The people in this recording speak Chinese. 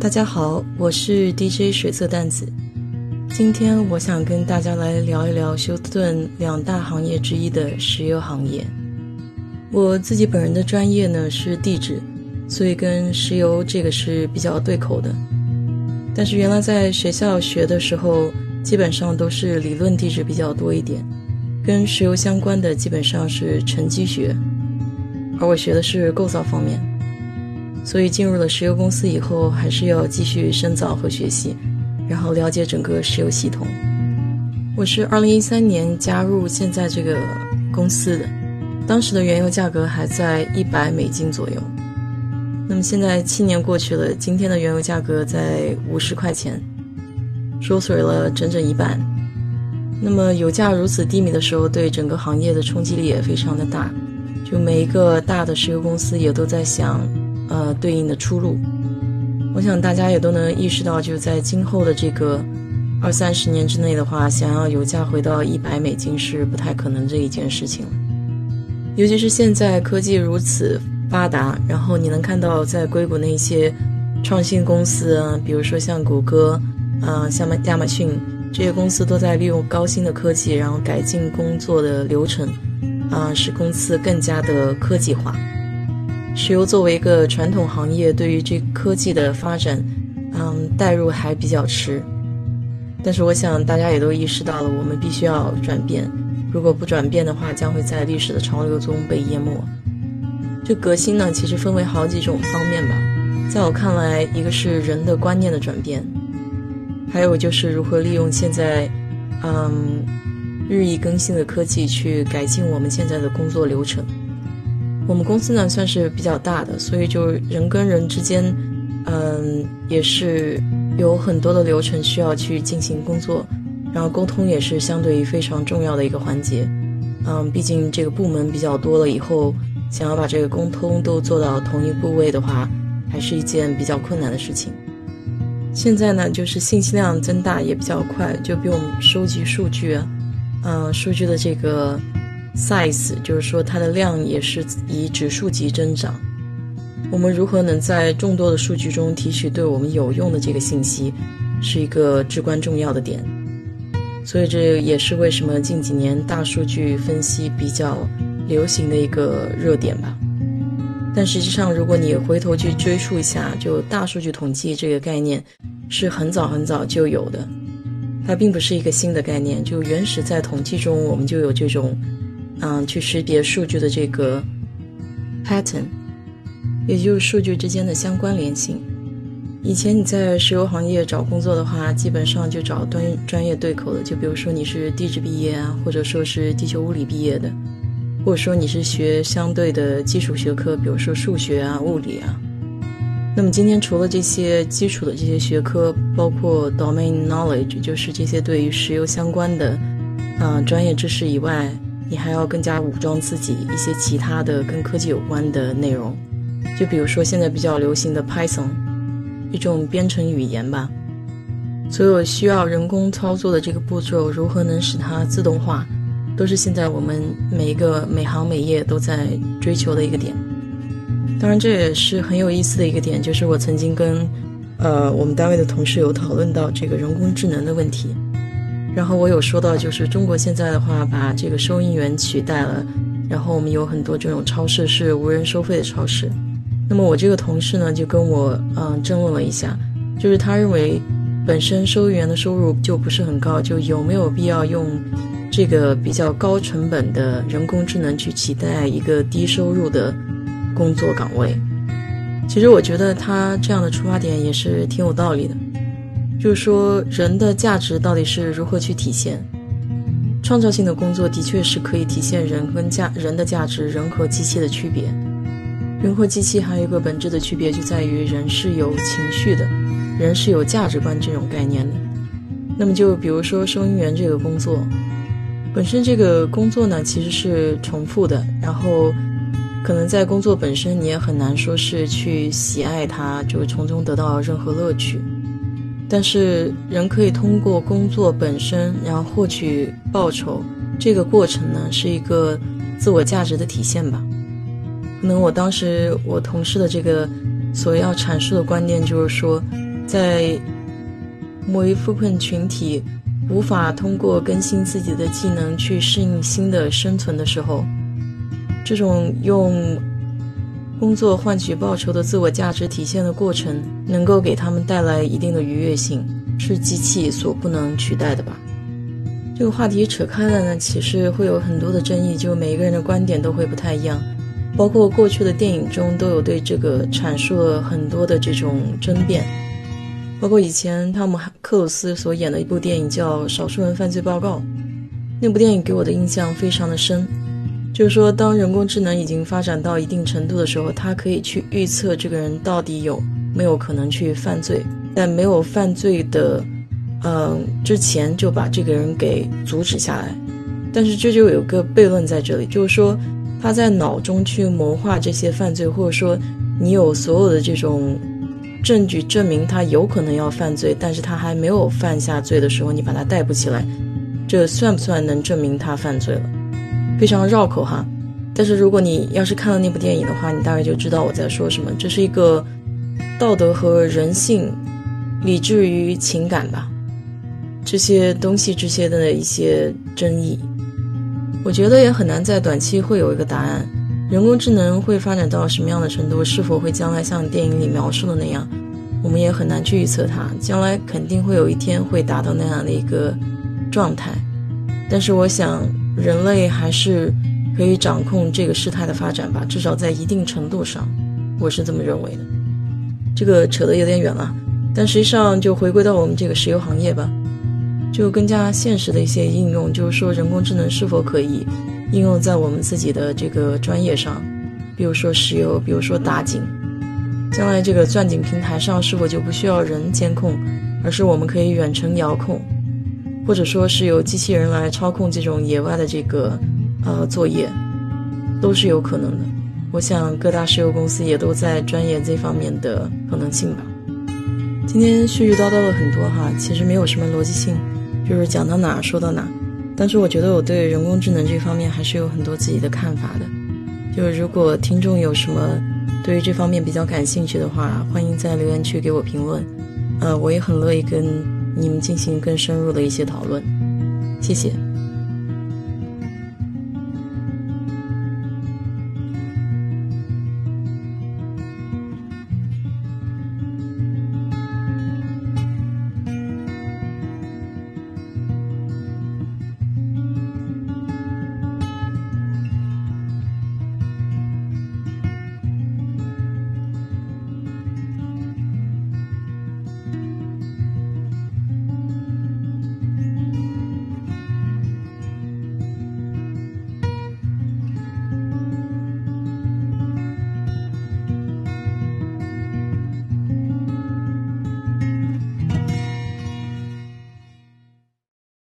大家好，我是 DJ 水色淡子。今天我想跟大家来聊一聊休斯顿两大行业之一的石油行业。我自己本人的专业呢是地质，所以跟石油这个是比较对口的。但是原来在学校学的时候，基本上都是理论地质比较多一点，跟石油相关的基本上是沉积学，而我学的是构造方面。所以进入了石油公司以后，还是要继续深造和学习，然后了解整个石油系统。我是二零一三年加入现在这个公司的，当时的原油价格还在一百美金左右。那么现在七年过去了，今天的原油价格在五十块钱，缩水了整整一半。那么油价如此低迷的时候，对整个行业的冲击力也非常的大，就每一个大的石油公司也都在想。呃，对应的出路，我想大家也都能意识到，就在今后的这个二三十年之内的话，想要油价回到一百美金是不太可能这一件事情。尤其是现在科技如此发达，然后你能看到在硅谷那些创新公司啊，比如说像谷歌，啊，像亚马逊这些公司都在利用高新的科技，然后改进工作的流程，啊，使公司更加的科技化。石油作为一个传统行业，对于这科技的发展，嗯，带入还比较迟。但是我想大家也都意识到了，我们必须要转变。如果不转变的话，将会在历史的潮流中被淹没。这革新呢，其实分为好几种方面吧。在我看来，一个是人的观念的转变，还有就是如何利用现在，嗯，日益更新的科技去改进我们现在的工作流程。我们公司呢算是比较大的，所以就人跟人之间，嗯，也是有很多的流程需要去进行工作，然后沟通也是相对于非常重要的一个环节。嗯，毕竟这个部门比较多了以后，想要把这个沟通都做到同一部位的话，还是一件比较困难的事情。现在呢，就是信息量增大也比较快，就比我们收集数据，嗯，数据的这个。Size 就是说它的量也是以指数级增长。我们如何能在众多的数据中提取对我们有用的这个信息，是一个至关重要的点。所以这也是为什么近几年大数据分析比较流行的一个热点吧。但实际上，如果你回头去追溯一下，就大数据统计这个概念是很早很早就有的，它并不是一个新的概念。就原始在统计中，我们就有这种。嗯，去识别数据的这个 pattern，也就是数据之间的相关联性。以前你在石油行业找工作的话，基本上就找专专业对口的，就比如说你是地质毕业啊，或者说是地球物理毕业的，或者说你是学相对的基础学科，比如说数学啊、物理啊。那么今天除了这些基础的这些学科，包括 domain knowledge，就是这些对于石油相关的啊专业知识以外。你还要更加武装自己一些其他的跟科技有关的内容，就比如说现在比较流行的 Python，一种编程语言吧。所有需要人工操作的这个步骤，如何能使它自动化，都是现在我们每一个每行每业都在追求的一个点。当然，这也是很有意思的一个点，就是我曾经跟呃我们单位的同事有讨论到这个人工智能的问题。然后我有说到，就是中国现在的话，把这个收银员取代了，然后我们有很多这种超市是无人收费的超市。那么我这个同事呢，就跟我嗯争论了一下，就是他认为本身收银员的收入就不是很高，就有没有必要用这个比较高成本的人工智能去取代一个低收入的工作岗位？其实我觉得他这样的出发点也是挺有道理的。就是说，人的价值到底是如何去体现？创造性的工作的确是可以体现人跟价人的价值，人和机器的区别。人和机器还有一个本质的区别，就在于人是有情绪的，人是有价值观这种概念的。那么，就比如说收银员这个工作，本身这个工作呢，其实是重复的，然后可能在工作本身，你也很难说是去喜爱它，就从中得到任何乐趣。但是人可以通过工作本身，然后获取报酬，这个过程呢是一个自我价值的体现吧。可能我当时我同事的这个所要阐述的观念就是说，在某一部分群体无法通过更新自己的技能去适应新的生存的时候，这种用工作换取报酬的自我价值体现的过程，能够给他们带来一定的愉悦性，是机器所不能取代的吧？这个话题扯开了呢，其实会有很多的争议，就每一个人的观点都会不太一样。包括过去的电影中都有对这个阐述了很多的这种争辩。包括以前汤姆克鲁斯所演的一部电影叫《少数人犯罪报告》，那部电影给我的印象非常的深。就是说，当人工智能已经发展到一定程度的时候，它可以去预测这个人到底有没有可能去犯罪，在没有犯罪的。嗯，之前就把这个人给阻止下来，但是这就有个悖论在这里，就是说他在脑中去谋划这些犯罪，或者说你有所有的这种证据证明他有可能要犯罪，但是他还没有犯下罪的时候，你把他逮捕起来，这算不算能证明他犯罪了？非常绕口哈。但是如果你要是看了那部电影的话，你大概就知道我在说什么。这是一个道德和人性、理智与情感吧。这些东西这些的一些争议，我觉得也很难在短期会有一个答案。人工智能会发展到什么样的程度？是否会将来像电影里描述的那样？我们也很难去预测它。将来肯定会有一天会达到那样的一个状态，但是我想人类还是可以掌控这个事态的发展吧，至少在一定程度上，我是这么认为的。这个扯得有点远了，但实际上就回归到我们这个石油行业吧。就更加现实的一些应用，就是说人工智能是否可以应用在我们自己的这个专业上，比如说石油，比如说打井，将来这个钻井平台上是否就不需要人监控，而是我们可以远程遥控，或者说是由机器人来操控这种野外的这个呃作业，都是有可能的。我想各大石油公司也都在钻研这方面的可能性吧。今天絮絮叨叨了很多哈，其实没有什么逻辑性。就是讲到哪说到哪，但是我觉得我对人工智能这方面还是有很多自己的看法的。就是如果听众有什么对于这方面比较感兴趣的话，欢迎在留言区给我评论。呃，我也很乐意跟你们进行更深入的一些讨论。谢谢。